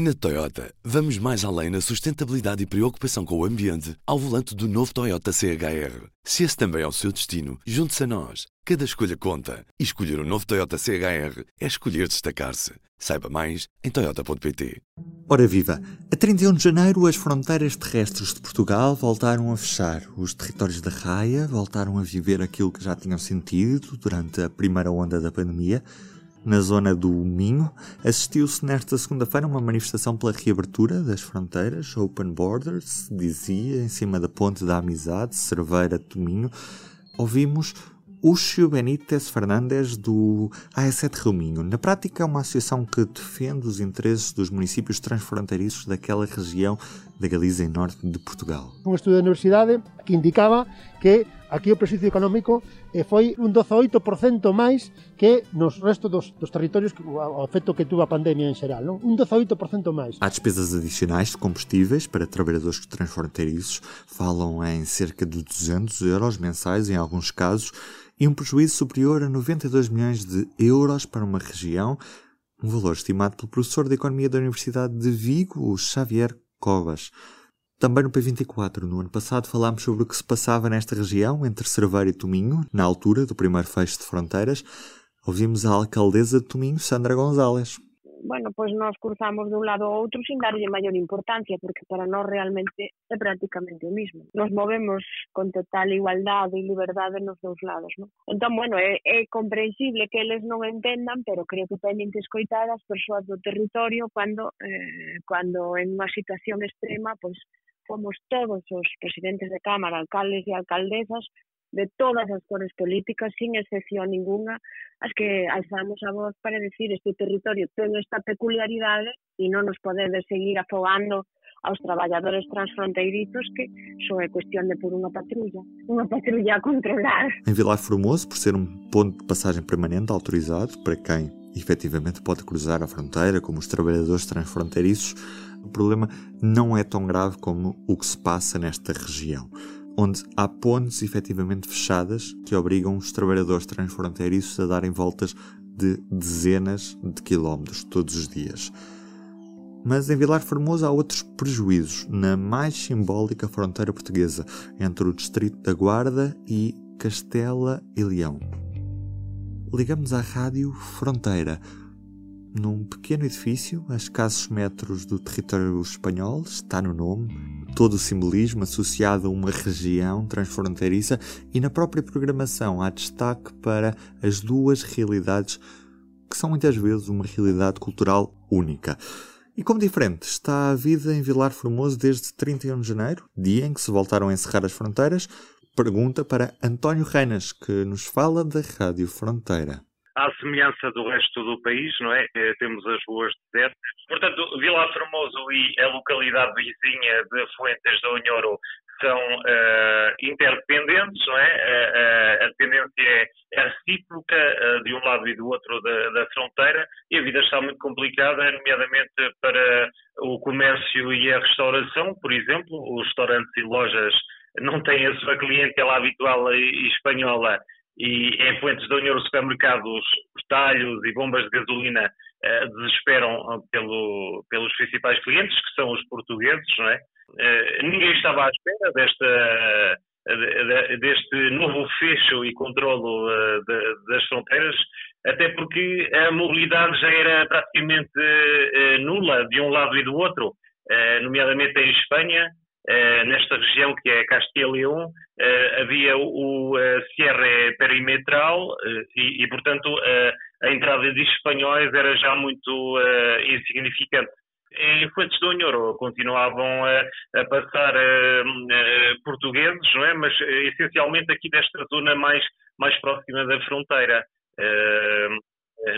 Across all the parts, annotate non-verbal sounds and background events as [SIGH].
Na Toyota, vamos mais além na sustentabilidade e preocupação com o ambiente ao volante do novo Toyota CHR. Se esse também é o seu destino, junte-se a nós. Cada escolha conta. E escolher o um novo Toyota CHR é escolher destacar-se. Saiba mais em Toyota.pt. Ora viva! A 31 de janeiro, as fronteiras terrestres de Portugal voltaram a fechar. Os territórios da raia voltaram a viver aquilo que já tinham sentido durante a primeira onda da pandemia na zona do Minho, assistiu-se nesta segunda-feira uma manifestação pela reabertura das fronteiras, Open Borders, dizia, em cima da Ponte da Amizade, Cerveira do Minho. Ouvimos Uxio Benítez Fernandes do AE7 Rio Minho. Na prática, é uma associação que defende os interesses dos municípios transfronteiriços daquela região da Galiza e norte de Portugal. Um estudo da universidade que indicava que aquí o prexuizo económico e foi un 18% máis que nos restos dos, dos territorios que, o efecto que tuvo a pandemia en xeral, non? un 18% máis. Há despesas adicionais de combustíveis para trabalhadores transfronteiriços, falam em cerca de 200 euros mensais em alguns casos, e um prejuízo superior a 92 milhões de euros para uma região, um valor estimado pelo professor de Economia da Universidade de Vigo, Xavier Covas. Também no P24, no ano passado, falámos sobre o que se passava nesta região, entre Cerveira e Tominho, na altura do primeiro fecho de fronteiras. Ouvimos a alcaldesa de Tominho, Sandra González. bueno, pois nós cruzamos de un lado ao outro sin darlle maior importancia, porque para nós realmente é prácticamente o mismo. Nos movemos con total igualdade e liberdade nos dous lados, non? Entón, bueno, é, é comprensible que eles non entendan, pero creo que teñen que escoitar as persoas do territorio cando, eh, cando en unha situación extrema, pois fomos todos os presidentes de Cámara, alcaldes e alcaldesas de todas as cores políticas, sin excepción ninguna, as que alzamos a voz para decir este territorio ten esta peculiaridade e non nos podedes seguir afogando aos traballadores transfronteirizos que só é cuestión de pôr unha patrulla, unha patrulla a controlar. Em Vilar Formoso, por ser um ponto de passagem permanente autorizado para quem efetivamente pode cruzar a fronteira, como os trabalhadores transfronteiriços, o problema não é tão grave como o que se passa nesta região, onde há pontes efetivamente fechadas que obrigam os trabalhadores transfronteiriços a darem voltas de dezenas de quilómetros todos os dias. Mas em Vilar Formoso há outros prejuízos na mais simbólica fronteira portuguesa entre o distrito da Guarda e Castela e Leão. Ligamos à rádio Fronteira, num pequeno edifício, a escassos metros do território espanhol, está no nome, todo o simbolismo associado a uma região transfronteiriça e na própria programação há destaque para as duas realidades que são muitas vezes uma realidade cultural única. E como diferente está a vida em Vilar Formoso desde 31 de janeiro, dia em que se voltaram a encerrar as fronteiras? Pergunta para António Reinas, que nos fala da Rádio Fronteira à semelhança do resto do país, não é? Eh, temos as ruas desertas. Portanto, Vila Formoso e a localidade vizinha de Fuentes do Unhoro são uh, interdependentes, não é? Uh, a dependência é recíproca uh, de um lado e do outro da, da, fronteira e a vida está muito complicada, nomeadamente para o comércio e a restauração, por exemplo. Os restaurantes e lojas não têm a sua clientela habitual e espanhola e em Fuentes da União os supermercados, os talhos e bombas de gasolina uh, desesperam pelo, pelos principais clientes, que são os portugueses, não é? Uh, ninguém estava à espera desta, deste novo fecho e controlo de, das fronteiras, até porque a mobilidade já era praticamente nula de um lado e do outro, nomeadamente em Espanha, nesta região que é Castilla e León, uh, havia o, o Sierra Perimetral e, e, portanto, a entrada de espanhóis era já muito insignificante. Em Fuentes do Unhoro continuavam a, a passar portugueses, não é? mas essencialmente aqui desta zona mais, mais próxima da fronteira.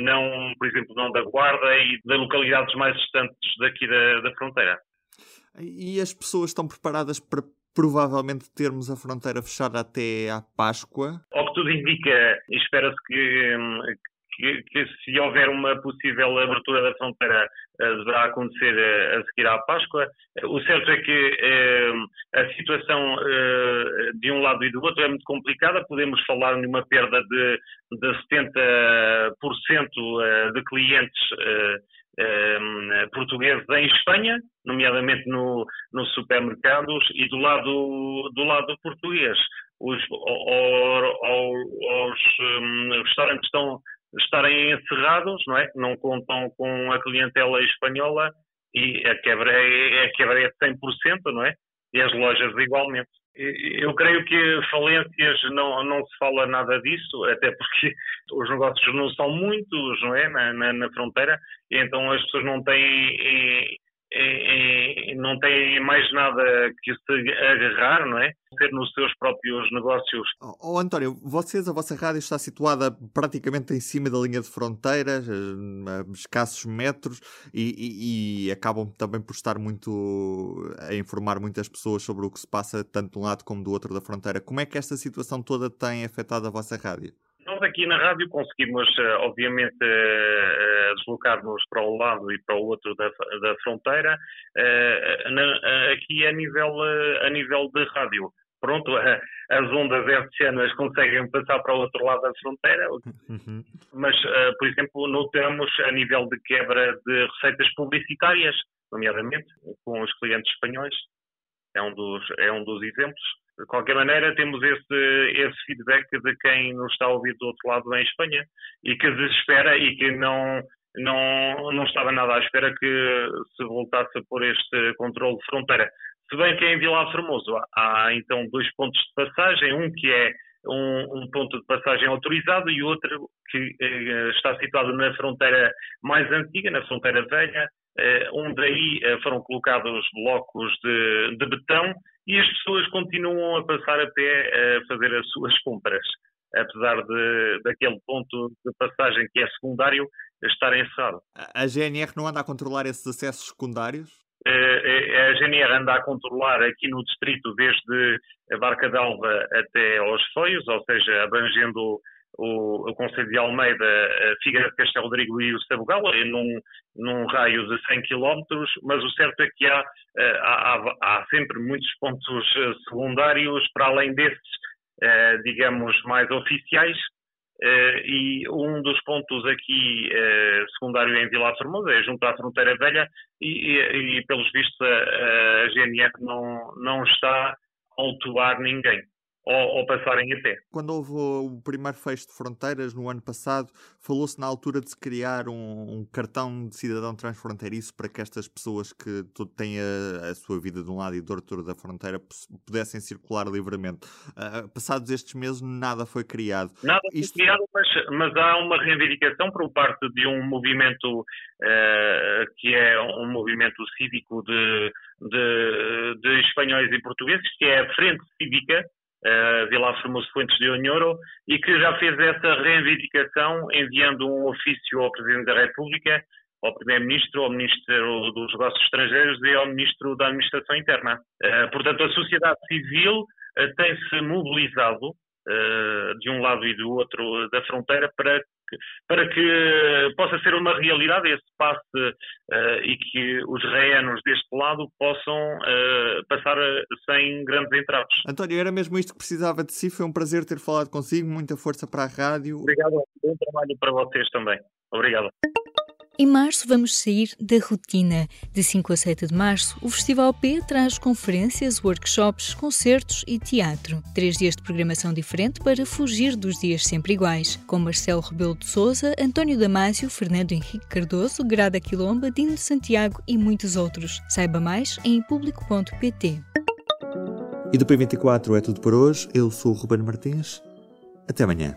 não, por exemplo, não da Guarda e de localidades mais distantes daqui da, da fronteira. E as pessoas estão preparadas para provavelmente termos a fronteira fechada até à Páscoa? Ao que tudo indica, espera-se que, que, que, se houver uma possível abertura da fronteira deverá acontecer uh, a seguir à Páscoa. O certo é que uh, a situação de um lado e do outro é muito complicada. Podemos falar de uma perda de, de 70% de clientes um, portugueses em Espanha, nomeadamente no, nos supermercados, e do lado, do lado português, os, os um, restaurantes estão estarem encerrados, não é? Não contam com a clientela espanhola e a quebra é, a quebra é 100%, não é? E as lojas igualmente. Eu creio que falências não, não se fala nada disso, até porque [LAUGHS] os negócios não são muitos, não é? Na, na, na fronteira, então as pessoas não têm é, é, não têm mais nada que se agarrar, não é? Ser nos seus próprios negócios. Oh, oh, António, vocês, a vossa rádio está situada praticamente em cima da linha de fronteiras, a escassos metros, e, e, e, acabam também por estar muito a informar muitas pessoas sobre o que se passa tanto de um lado como do outro da fronteira. Como é que esta situação toda tem afetado a vossa rádio? Nós aqui na rádio conseguimos, eh, obviamente, eh, eh, deslocar-nos para um lado e para o outro da, da fronteira, aqui a nível, a nível de rádio. Pronto, as ondas hertzianas conseguem passar para o outro lado da fronteira, uhum. mas, por exemplo, notamos a nível de quebra de receitas publicitárias, nomeadamente com os clientes espanhóis, é um dos, é um dos exemplos. De qualquer maneira, temos esse, esse feedback de quem nos está a ouvir do outro lado em Espanha e que desespera e que não, não, não estava nada à espera que se voltasse a pôr este controle de fronteira. Se bem que em Vila Formoso há então dois pontos de passagem, um que é um, um, ponto de passagem autorizado e outro que eh, está situado na fronteira mais antiga, na fronteira velha, eh, onde aí eh, foram colocados blocos de, de betão e as pessoas continuam a passar a pé a fazer as suas compras, apesar de, daquele ponto de passagem que é secundário estar encerrado. A GNR não anda a controlar esses acessos secundários? A GNR anda a controlar aqui no distrito desde a Barca d'Alva até aos Foios, ou seja, abrangendo o, o Conselho de Almeida, Figueira de Castelo Rodrigo e o Sabugal, num, num raio de 100 km, mas o certo é que há, eh, há, há sempre muitos pontos eh, secundários, para além desses, eh, digamos, mais oficiais, e um dos pontos aqui secundário em Vila Formosa é junto à fronteira velha e, e, e pelos vistos a, a GNR não, não está a autuar ninguém ou, ou passarem a pé. Quando houve o primeiro fecho de fronteiras no ano passado, falou-se na altura de se criar um, um, cartão de cidadão transfronteiriço para que estas pessoas que têm a, a, sua vida de um lado e do outro da fronteira pudessem circular livremente. Uh, passados estes meses, nada foi criado. Nada foi Isto... criado, mas, mas, há uma reivindicação por parte de um movimento uh, que é um movimento cívico de, de, de espanhóis e portugueses, que é a Frente Cívica uh, Vila Formoso Fuentes de Onhoro, e que já fez essa reivindicação enviando um ofício ao Presidente da República, ao Primeiro-Ministro, ao Ministro dos Negócios Estrangeiros e ao Ministro da Administração Interna. Uh, portanto, a sociedade civil uh, tem-se mobilizado de um lado e do outro da fronteira para para que possa ser uma realidade esse passe uh, e que os reanos deste lado possam uh, passar sem grandes entraves. António, era mesmo isto que precisava de si. Foi um prazer ter falado consigo. Muita força para a rádio. Obrigado. Bom trabalho para vocês também. Obrigado. Em março vamos sair da rotina. De 5 a 7 de março, o Festival P traz conferências, workshops, concertos e teatro. Três dias de programação diferente para fugir dos dias sempre iguais, com Marcelo Rebelo de Souza, António Damásio, Fernando Henrique Cardoso, Grada Quilomba, Dino Santiago e muitos outros. Saiba mais em público.pt. E do P24 é tudo por hoje. Eu sou o Ruben Martins. Até amanhã.